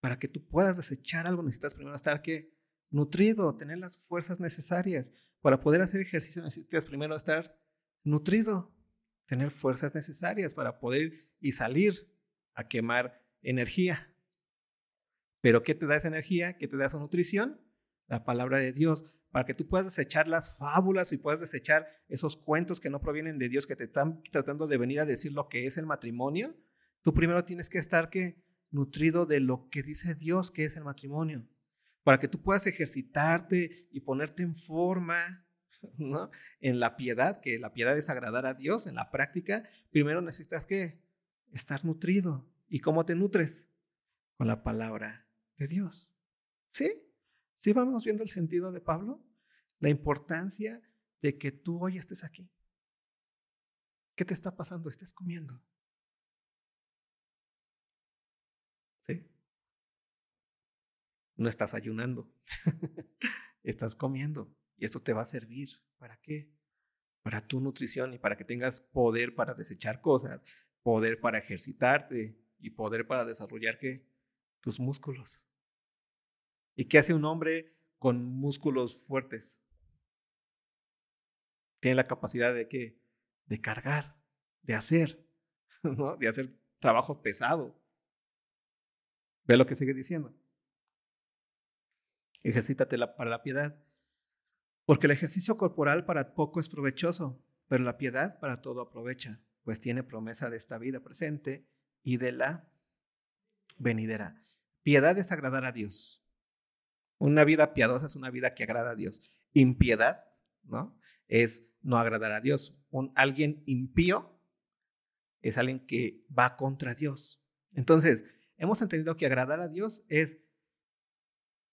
Para que tú puedas desechar algo necesitas primero estar que nutrido, tener las fuerzas necesarias. Para poder hacer ejercicio necesitas primero estar nutrido, tener fuerzas necesarias para poder y salir a quemar energía. Pero ¿qué te da esa energía? ¿Qué te da esa nutrición? La palabra de Dios para que tú puedas desechar las fábulas y puedas desechar esos cuentos que no provienen de Dios, que te están tratando de venir a decir lo que es el matrimonio, tú primero tienes que estar que nutrido de lo que dice Dios que es el matrimonio, para que tú puedas ejercitarte y ponerte en forma, ¿no? En la piedad, que la piedad es agradar a Dios, en la práctica, primero necesitas que estar nutrido. ¿Y cómo te nutres? Con la palabra de Dios. ¿Sí? ¿Sí vamos viendo el sentido de Pablo? La importancia de que tú hoy estés aquí. ¿Qué te está pasando? Estás comiendo. ¿Sí? No estás ayunando. estás comiendo. Y esto te va a servir. ¿Para qué? Para tu nutrición y para que tengas poder para desechar cosas, poder para ejercitarte y poder para desarrollar ¿qué? tus músculos. ¿Y qué hace un hombre con músculos fuertes? Tiene la capacidad de qué? De cargar, de hacer, ¿no? De hacer trabajo pesado. Ve lo que sigue diciendo. Ejercítate para la piedad. Porque el ejercicio corporal para poco es provechoso, pero la piedad para todo aprovecha, pues tiene promesa de esta vida presente y de la venidera. Piedad es agradar a Dios. Una vida piadosa es una vida que agrada a Dios. Impiedad, ¿no? Es no agradar a Dios. Un, alguien impío es alguien que va contra Dios. Entonces, hemos entendido que agradar a Dios es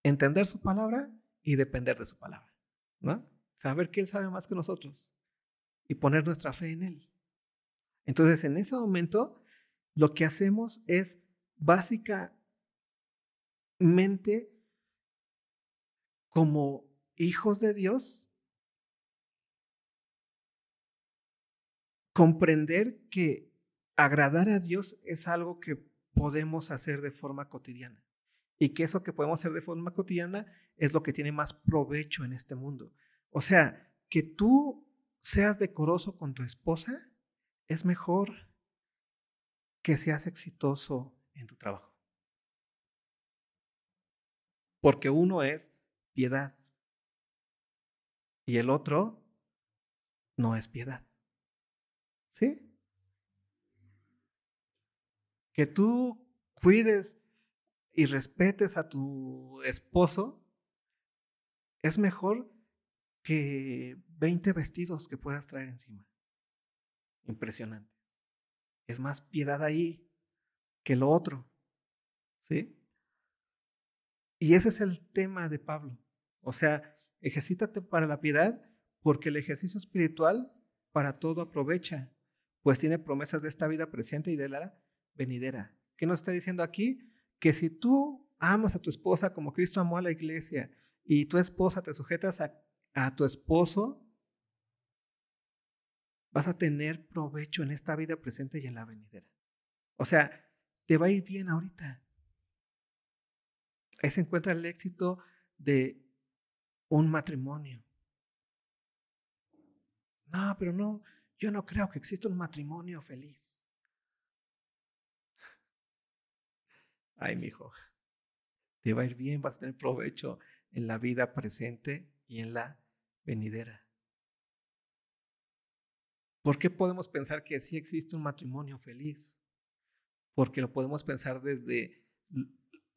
entender su palabra y depender de su palabra, ¿no? Saber que Él sabe más que nosotros y poner nuestra fe en Él. Entonces, en ese momento, lo que hacemos es básicamente como hijos de Dios, comprender que agradar a Dios es algo que podemos hacer de forma cotidiana y que eso que podemos hacer de forma cotidiana es lo que tiene más provecho en este mundo. O sea, que tú seas decoroso con tu esposa es mejor que seas exitoso en tu trabajo. Porque uno es piedad. Y el otro no es piedad. ¿Sí? Que tú cuides y respetes a tu esposo, es mejor que 20 vestidos que puedas traer encima. Impresionante. Es más piedad ahí que lo otro. ¿Sí? Y ese es el tema de Pablo. O sea, ejercítate para la piedad porque el ejercicio espiritual para todo aprovecha, pues tiene promesas de esta vida presente y de la venidera. ¿Qué nos está diciendo aquí? Que si tú amas a tu esposa como Cristo amó a la iglesia y tu esposa te sujetas a, a tu esposo, vas a tener provecho en esta vida presente y en la venidera. O sea, te va a ir bien ahorita. Ahí se encuentra el éxito de un matrimonio. No, pero no, yo no creo que exista un matrimonio feliz. Ay, mi hijo, te va a ir bien, vas a tener provecho en la vida presente y en la venidera. ¿Por qué podemos pensar que sí existe un matrimonio feliz? Porque lo podemos pensar desde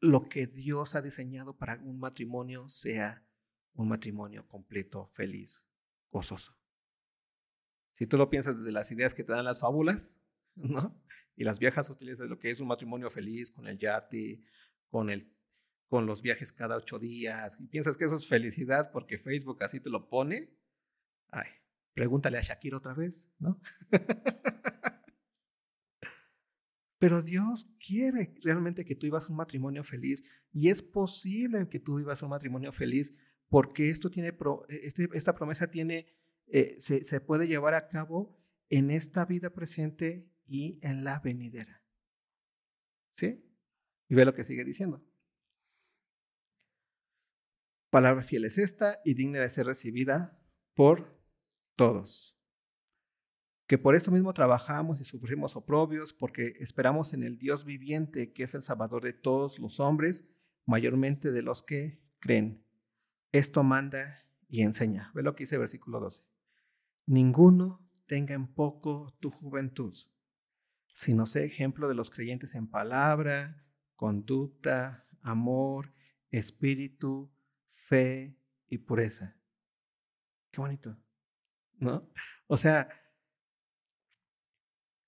lo que Dios ha diseñado para un matrimonio sea un matrimonio completo, feliz, gozoso. Si tú lo piensas desde las ideas que te dan las fábulas, ¿no? Y las viejas utilizan lo que es un matrimonio feliz con el yate, con, el, con los viajes cada ocho días, y piensas que eso es felicidad porque Facebook así te lo pone, ay, pregúntale a Shakira otra vez, ¿no? Pero Dios quiere realmente que tú vivas un matrimonio feliz y es posible que tú vivas un matrimonio feliz porque esto tiene, este, esta promesa tiene, eh, se, se puede llevar a cabo en esta vida presente y en la venidera. ¿Sí? Y ve lo que sigue diciendo. Palabra fiel es esta y digna de ser recibida por todos que por eso mismo trabajamos y sufrimos oprobios, porque esperamos en el Dios viviente, que es el Salvador de todos los hombres, mayormente de los que creen. Esto manda y enseña. Ve lo que dice el versículo 12. Ninguno tenga en poco tu juventud, sino sé ejemplo de los creyentes en palabra, conducta, amor, espíritu, fe y pureza. Qué bonito, ¿no? O sea,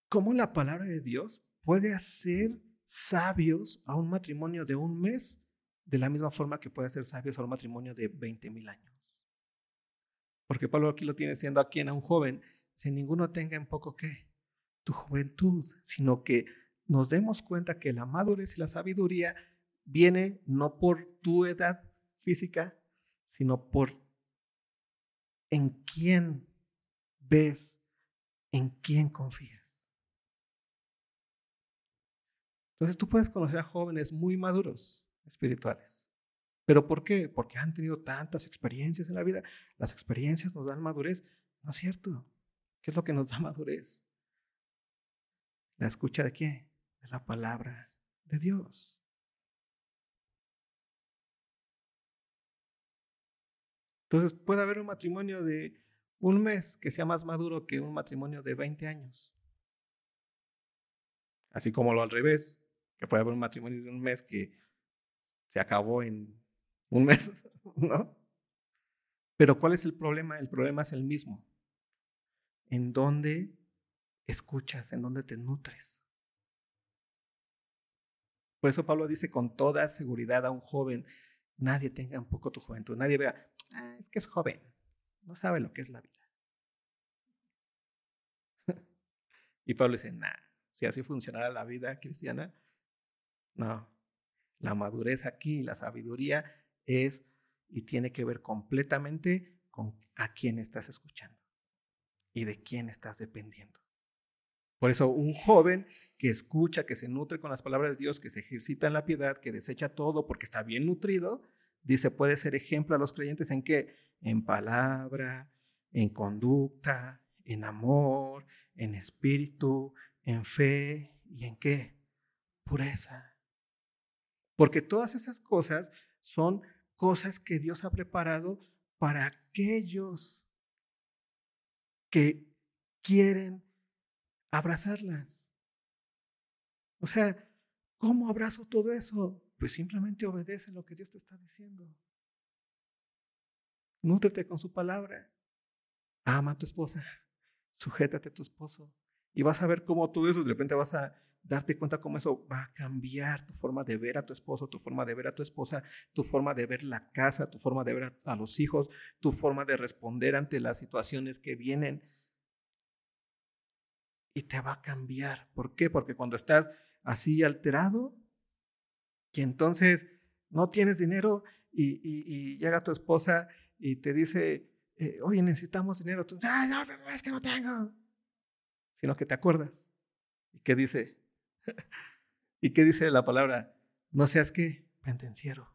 cómo la palabra de Dios puede hacer sabios a un matrimonio de un mes de la misma forma que puede hacer sabios a un matrimonio de 20 mil años. Porque Pablo aquí lo tiene diciendo a quien, a un joven, si ninguno tenga en poco qué, tu juventud, sino que nos demos cuenta que la madurez y la sabiduría viene no por tu edad física, sino por en quién ves, en quién confías. Entonces tú puedes conocer a jóvenes muy maduros espirituales. ¿Pero por qué? Porque han tenido tantas experiencias en la vida. Las experiencias nos dan madurez. No es cierto. ¿Qué es lo que nos da madurez? ¿La escucha de qué? De la palabra de Dios. Entonces puede haber un matrimonio de un mes que sea más maduro que un matrimonio de 20 años. Así como lo al revés que puede haber un matrimonio de un mes que se acabó en un mes, ¿no? Pero ¿cuál es el problema? El problema es el mismo. ¿En dónde escuchas? ¿En dónde te nutres? Por eso Pablo dice con toda seguridad a un joven, nadie tenga un poco tu juventud, nadie vea, ah, es que es joven, no sabe lo que es la vida. y Pablo dice, nah, si así funcionara la vida cristiana, no, la madurez aquí, la sabiduría es y tiene que ver completamente con a quién estás escuchando y de quién estás dependiendo. Por eso un joven que escucha, que se nutre con las palabras de Dios, que se ejercita en la piedad, que desecha todo porque está bien nutrido, dice, puede ser ejemplo a los creyentes en qué? En palabra, en conducta, en amor, en espíritu, en fe y en qué? Pureza. Porque todas esas cosas son cosas que Dios ha preparado para aquellos que quieren abrazarlas. O sea, ¿Cómo abrazo todo eso? Pues simplemente obedece lo que Dios te está diciendo. Nútrete con su palabra. Ama a tu esposa. Sujétate a tu esposo. Y vas a ver cómo todo eso de repente vas a darte cuenta cómo eso va a cambiar tu forma de ver a tu esposo, tu forma de ver a tu esposa, tu forma de ver la casa, tu forma de ver a, los hijos, tu forma de responder ante las situaciones que vienen. Y te va a cambiar. ¿Por qué? Porque cuando estás así alterado, que entonces no tienes dinero y, llega tu esposa y te dice, eh, oye, necesitamos dinero. Tú, Ay, no, es que no tengo. Sino que te acuerdas. ¿Y qué dice? ¿Y qué dice la palabra? No seas que pendenciero.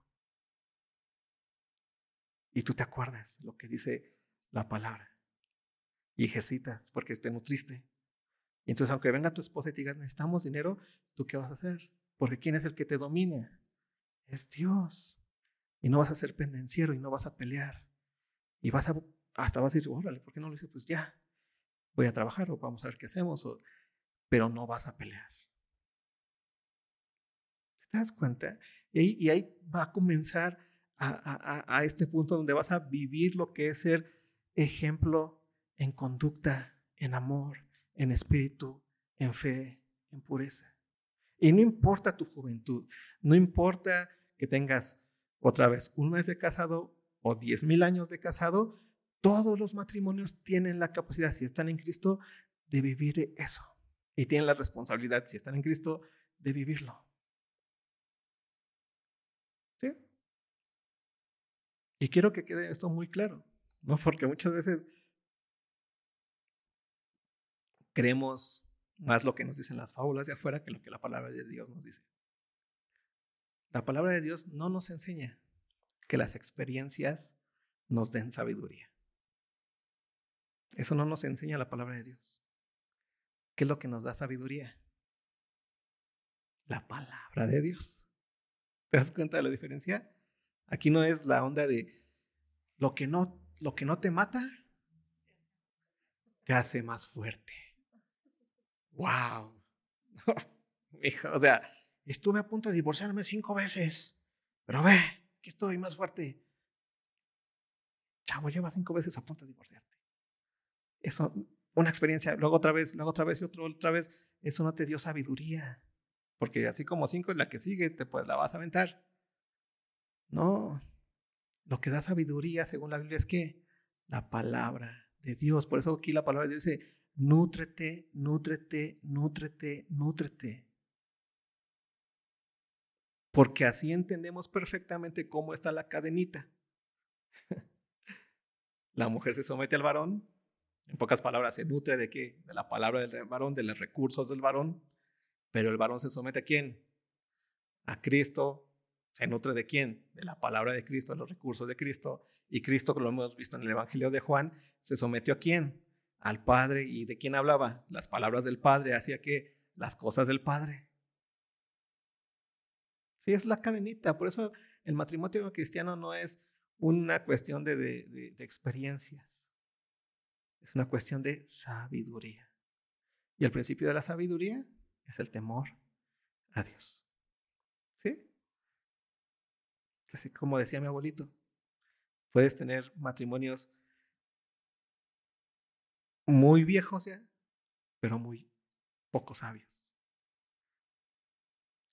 Y tú te acuerdas lo que dice la palabra. Y ejercitas porque te nutriste. Y entonces, aunque venga tu esposa y te diga, necesitamos dinero, ¿tú qué vas a hacer? Porque ¿quién es el que te domina? Es Dios. Y no vas a ser pendenciero y no vas a pelear. Y vas a, hasta vas a decir, órale, ¿por qué no lo hice? Pues ya, voy a trabajar o vamos a ver qué hacemos. Pero no vas a pelear. ¿Te das cuenta? Y ahí, va a comenzar a, este punto donde vas a vivir lo que es ser ejemplo en conducta, en amor, en espíritu, en fe, en pureza. Y no importa tu juventud, no importa que tengas otra vez un mes de casado o diez mil años de casado, todos los matrimonios tienen la capacidad, si están en Cristo, de vivir eso. Y tienen la responsabilidad, si están en Cristo, de vivirlo. ¿Sí? Y quiero que quede esto muy claro, ¿no? Porque muchas veces creemos más lo que nos dicen las fábulas de afuera que lo que la palabra de Dios nos dice. La palabra de Dios no nos enseña que las experiencias nos den sabiduría. Eso no nos enseña la palabra de Dios. ¿Qué es lo que nos da sabiduría? La palabra de Dios. ¿Te das cuenta de la diferencia? Aquí no es la onda de lo que no, lo que no te mata, te hace más fuerte. ¡Wow! Hijo, o sea, estuve a punto de divorciarme cinco veces, pero ve, que estoy más fuerte. Chavo, lleva cinco veces a punto de divorciarte. Eso, una experiencia, luego otra vez, luego otra vez y otra, otra vez, eso no te dio sabiduría. Porque así como cinco es la que sigue, te pues la vas a aventar. No. Lo que da sabiduría, según la Biblia, es que la palabra de Dios. Por eso aquí la palabra dice, nútrete, nútrete, nútrete, nútrete. Porque así entendemos perfectamente cómo está la cadenita. la mujer se somete al varón, en pocas palabras, se nutre de qué? De la palabra del varón, de los recursos del varón. Pero el varón se somete a quién? A Cristo. ¿Se nutre de quién? De la palabra de Cristo, de los recursos de Cristo. Y Cristo, como lo hemos visto en el Evangelio de Juan, se sometió a quién? Al Padre. ¿Y de quién hablaba? Las palabras del Padre. Hacía que las cosas del Padre. Sí, es la cadenita. Por eso el matrimonio cristiano no es una cuestión de, de experiencias. Es una cuestión de sabiduría. Y el principio de la sabiduría es el temor a Dios. ¿Sí? Así como decía mi abuelito, puedes tener matrimonios muy viejos ya, pero muy poco sabios.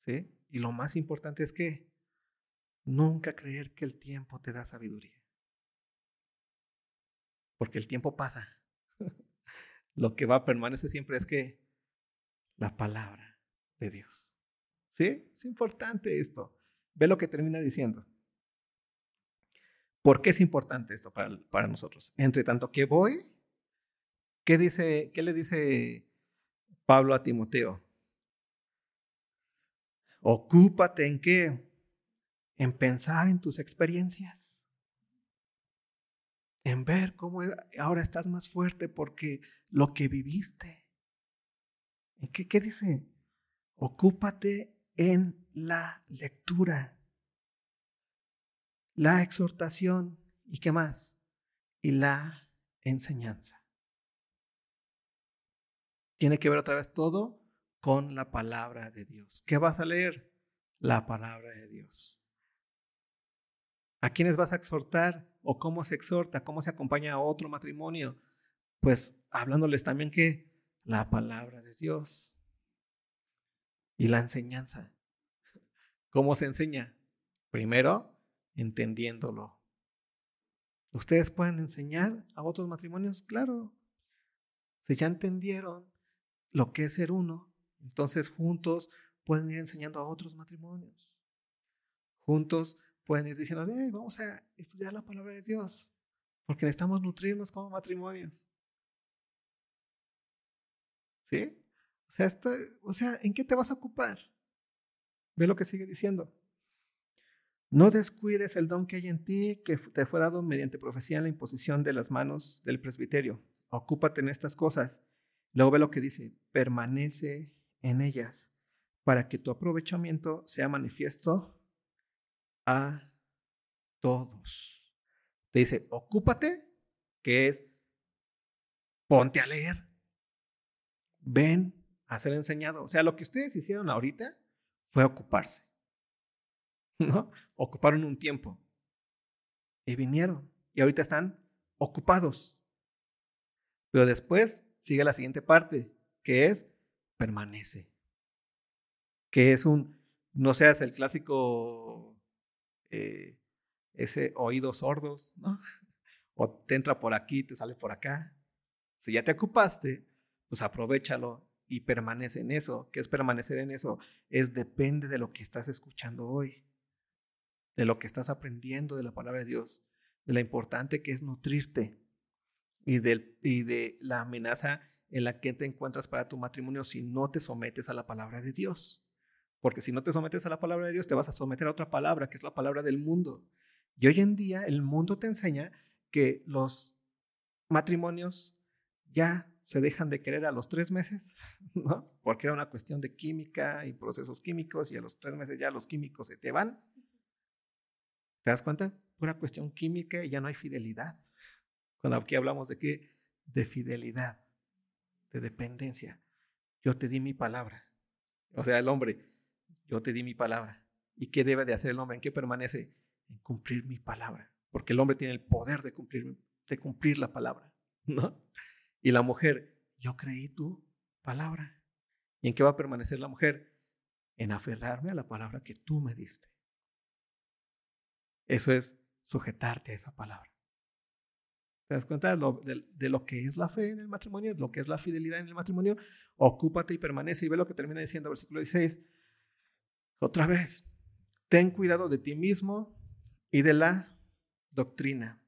¿Sí? Y lo más importante es que nunca creer que el tiempo te da sabiduría. Porque el tiempo pasa. lo que va a permanecer siempre es que la palabra de Dios. ¿Sí? Es importante esto. Ve lo que termina diciendo. ¿Por qué es importante esto para, para nosotros? Entre tanto que voy, ¿qué, dice, ¿qué le dice Pablo a Timoteo? Ocúpate en qué? En pensar en tus experiencias. En ver cómo ahora estás más fuerte porque lo que viviste. ¿Qué, ¿Qué dice? Ocúpate en la lectura, la exhortación y qué más? Y la enseñanza. Tiene que ver otra vez todo con la palabra de Dios. ¿Qué vas a leer? La palabra de Dios. ¿A quiénes vas a exhortar? ¿O cómo se exhorta? ¿Cómo se acompaña a otro matrimonio? Pues hablándoles también que la palabra de Dios y la enseñanza. ¿Cómo se enseña? Primero, entendiéndolo. ¿Ustedes pueden enseñar a otros matrimonios? Claro. Si ya entendieron lo que es ser uno, entonces juntos pueden ir enseñando a otros matrimonios. Juntos pueden ir diciendo, vamos a estudiar la palabra de Dios, porque necesitamos nutrirnos como matrimonios. ¿Sí? O sea, esto, o sea, ¿en qué te vas a ocupar? Ve lo que sigue diciendo. No descuides el don que hay en ti, que te fue dado mediante profecía en la imposición de las manos del presbiterio. Ocúpate en estas cosas. Luego ve lo que dice, permanece en ellas, para que tu aprovechamiento sea manifiesto a todos. Te dice, ocúpate, que es ponte a leer. Ven a ser enseñado. O sea, lo que ustedes hicieron ahorita fue ocuparse. ¿no? Ocuparon un tiempo y vinieron y ahorita están ocupados. Pero después sigue la siguiente parte, que es permanece. Que es un, no seas el clásico, eh, ese oídos sordos, ¿no? O te entra por aquí, te sale por acá. Si ya te ocupaste, pues aprovechalo y permanece en eso. ¿Qué es permanecer en eso? Es depende de lo que estás escuchando hoy de lo que estás aprendiendo de la palabra de Dios, de lo importante que es nutrirte y, y de la amenaza en la que te encuentras para tu matrimonio si no te sometes a la palabra de Dios. Porque si no te sometes a la palabra de Dios, te vas a someter a otra palabra, que es la palabra del mundo. Y hoy en día el mundo te enseña que los matrimonios ya se dejan de querer a los tres meses, ¿no? Porque era una cuestión de química y procesos químicos y a los tres meses ya los químicos se te van ¿Te das cuenta? Pura cuestión química y ya no hay fidelidad. Aquí hablamos de qué? De fidelidad, de dependencia. Yo te di mi palabra. O sea, el hombre, yo te di mi palabra. ¿Y qué debe de hacer el hombre? ¿En qué permanece? En cumplir mi palabra. Porque el hombre tiene el poder de cumplir, de cumplir la palabra. ¿no? Y la mujer, yo creí tu palabra. ¿Y en qué va a permanecer la mujer? En aferrarme a la palabra que tú me diste. Eso es sujetarte a esa palabra. ¿Te das cuenta de lo, que es la fe en el matrimonio, de lo que es la fidelidad en el matrimonio? Ocúpate y permanece y ve lo que termina diciendo versículo 16. Otra vez, ten cuidado de ti mismo y de la doctrina.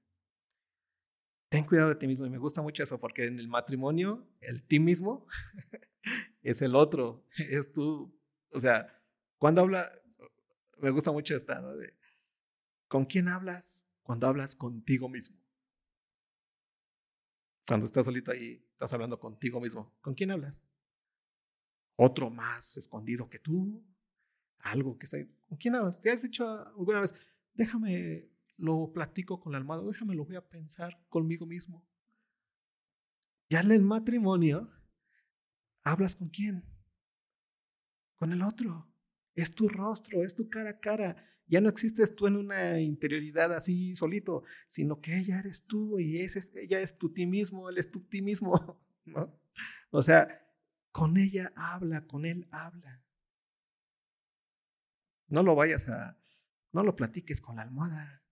Ten cuidado de ti mismo. Y me gusta mucho eso porque en el matrimonio, el ti mismo es el otro, es tú. O sea, cuando habla, me gusta mucho esta, ¿no? De, ¿Con quién hablas? Cuando hablas contigo mismo. Cuando estás solito ahí, estás hablando contigo mismo. ¿Con quién hablas? Otro más escondido que tú. Algo que está ahí. ¿Con quién hablas? ¿Te has dicho alguna vez? Déjame, lo platico con la almohada, déjame, lo voy a pensar conmigo mismo. Ya en el matrimonio, ¿hablas con quién? Con el otro. Es tu rostro, es tu cara a cara. Ya no existes tú en una interioridad así solito, sino que ella eres tú y ella es tu ti mismo, él es tu ti mismo, ¿no? O sea, con ella habla, con él habla. No lo vayas a, no lo platiques con la almohada.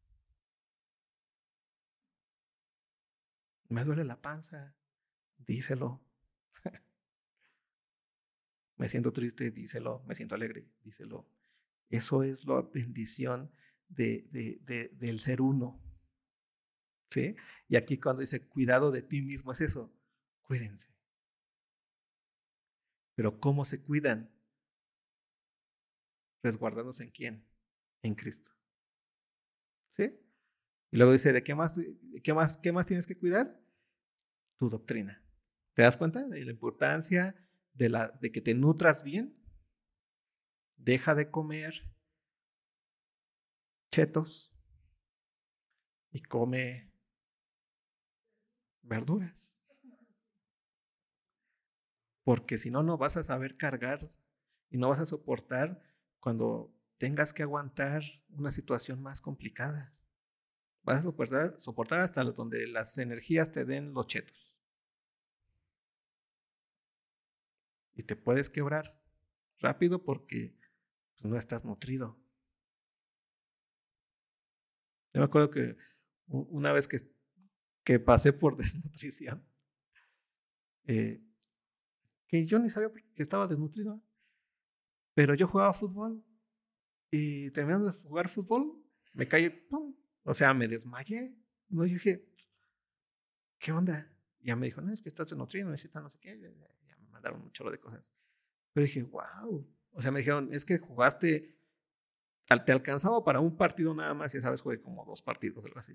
Me duele la panza, díselo. Me siento triste, díselo. Me siento alegre, díselo. Eso es la bendición de, de, del ser uno. ¿Sí? Y aquí cuando dice cuidado de ti mismo es eso, cuídense. Pero ¿cómo se cuidan? Resguardándose en quién? En Cristo. ¿Sí? Y luego dice, ¿de qué más, qué más, qué más tienes que cuidar? Tu doctrina. ¿Te das cuenta de la importancia de que te nutras bien? Deja de comer chetos y come verduras. Porque si no, no vas a saber cargar y no vas a soportar cuando tengas que aguantar una situación más complicada. Vas a soportar, soportar hasta donde las energías te den los chetos. Y te puedes quebrar rápido porque no estás nutrido. Yo me acuerdo que una vez que, que pasé por desnutrición, eh, que yo ni sabía que estaba desnutrido, pero yo jugaba fútbol y terminando de jugar fútbol, me caí, ¡pum! O sea, me desmayé. No, yo dije, ¿qué onda? Ya me dijo, no, es que estás desnutrido, necesitas no sé qué. Ya me mandaron un chorro de cosas. Pero dije, wow. O sea, me dijeron, es que jugaste, te alcanzaba para un partido nada más y sabes, jugué como dos partidos, algo así.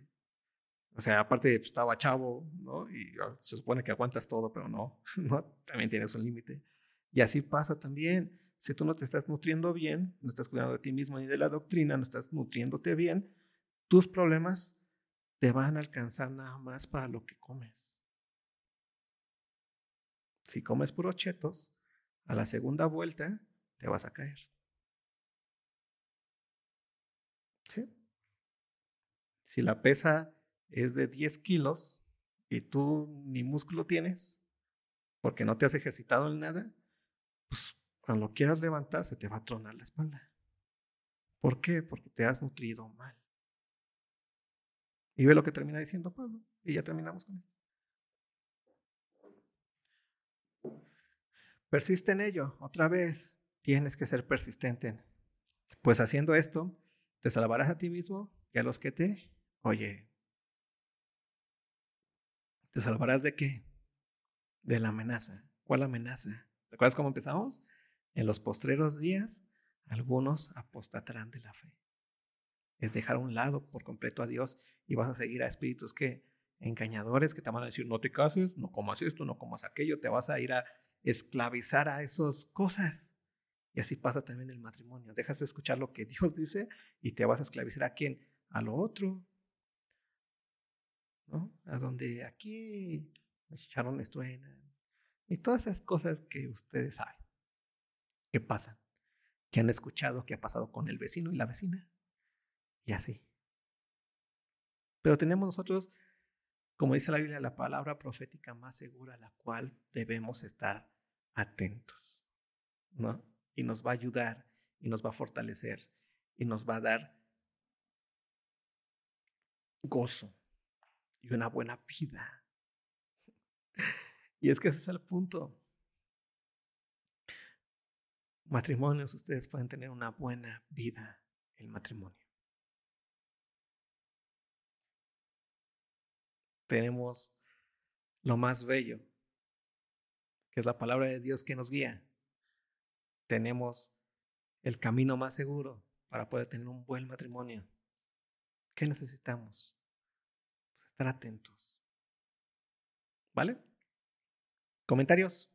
O sea, aparte pues, estaba chavo, ¿no? Y ah, se supone que aguantas todo, pero no, ¿no? También tienes un límite. Y así pasa también. Si tú no te estás nutriendo bien, no estás cuidando de ti mismo ni de la doctrina, no estás nutriéndote bien, tus problemas te van a alcanzar nada más para lo que comes. Si comes puros chetos, a la segunda vuelta te vas a caer. ¿Sí? Si la pesa es de 10 kilos y tú ni músculo tienes porque no te has ejercitado en nada, pues cuando quieras levantar se te va a tronar la espalda. ¿Por qué? Porque te has nutrido mal. Y ve lo que termina diciendo Pablo. Y ya terminamos con esto. Persiste en ello. Otra vez, tienes que ser persistente. Pues haciendo esto, te salvarás a ti mismo y a los que te oye. ¿Te salvarás de qué? De la amenaza. ¿Cuál amenaza? ¿Recuerdas cómo empezamos? En los postreros días, algunos apostatarán de la fe. Es dejar a un lado por completo a Dios y vas a seguir a espíritus que engañadores que te van a decir, no te cases, no comas esto, no comas aquello, te vas a ir a esclavizar a esas cosas. Y así pasa también el matrimonio. Dejas de escuchar lo que Dios dice y te vas a esclavizar a quién? A lo otro. ¿No? A donde aquí me echaron estruena. Y todas esas cosas que ustedes saben que pasan, que han escuchado que ha pasado con el vecino y la vecina. Y así. Pero tenemos nosotros, como dice la Biblia, la palabra profética más segura, a la cual debemos estar atentos. ¿No? Y nos va a ayudar, y nos va a fortalecer, y nos va a dar gozo y una buena vida. Y es que ese es el punto. Matrimonios, ustedes pueden tener una buena vida, el matrimonio. Tenemos lo más bello, que es la palabra de Dios que nos guía. Tenemos el camino más seguro para poder tener un buen matrimonio. ¿Qué necesitamos? Pues estar atentos. ¿Vale? ¿Comentarios?